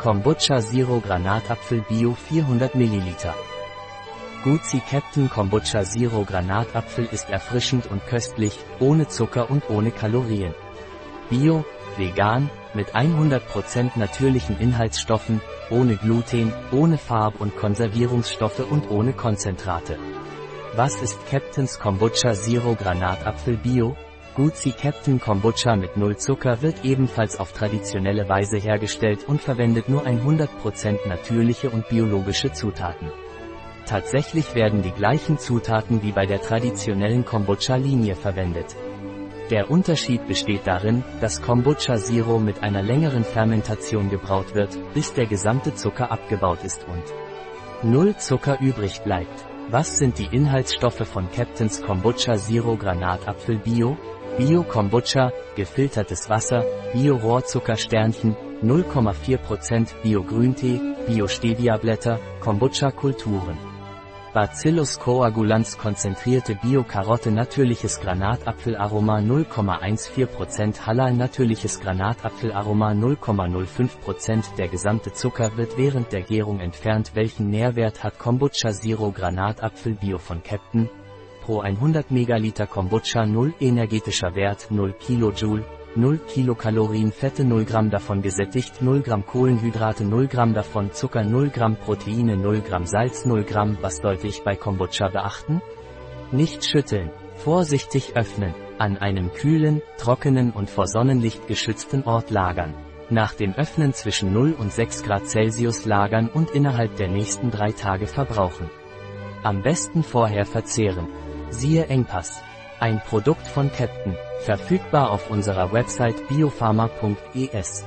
Kombucha Zero Granatapfel Bio 400 ml. Gucci Captain Kombucha Zero Granatapfel ist erfrischend und köstlich, ohne Zucker und ohne Kalorien. Bio, vegan, mit 100% natürlichen Inhaltsstoffen, ohne Gluten, ohne Farb- und Konservierungsstoffe und ohne Konzentrate. Was ist Captain's Kombucha Zero Granatapfel Bio? Gucci Captain Kombucha mit Null Zucker wird ebenfalls auf traditionelle Weise hergestellt und verwendet nur 100% natürliche und biologische Zutaten. Tatsächlich werden die gleichen Zutaten wie bei der traditionellen Kombucha-Linie verwendet. Der Unterschied besteht darin, dass Kombucha Zero mit einer längeren Fermentation gebraut wird, bis der gesamte Zucker abgebaut ist und Null Zucker übrig bleibt. Was sind die Inhaltsstoffe von Captain's Kombucha Zero Granatapfel Bio? Bio Kombucha, gefiltertes Wasser, Bio Rohrzucker Sternchen, 0,4% Bio Grüntee, Bio Stevia Blätter, Kombucha Kulturen. Bacillus coagulans konzentrierte Bio-Karotte natürliches Granatapfelaroma 0,14% Halal natürliches Granatapfelaroma 0,05% Der gesamte Zucker wird während der Gärung entfernt Welchen Nährwert hat Kombucha Zero Granatapfel Bio von Captain? Pro 100 Megaliter Kombucha 0 energetischer Wert 0 Kilojoule 0 Kilokalorien Fette 0 Gramm davon gesättigt 0 Gramm Kohlenhydrate 0 Gramm davon Zucker 0 Gramm Proteine 0 Gramm Salz 0 Gramm Was sollte ich bei Kombucha beachten? Nicht schütteln. Vorsichtig öffnen. An einem kühlen, trockenen und vor Sonnenlicht geschützten Ort lagern. Nach dem Öffnen zwischen 0 und 6 Grad Celsius lagern und innerhalb der nächsten drei Tage verbrauchen. Am besten vorher verzehren. Siehe Engpass. Ein Produkt von Captain. Verfügbar auf unserer Website biopharma.es.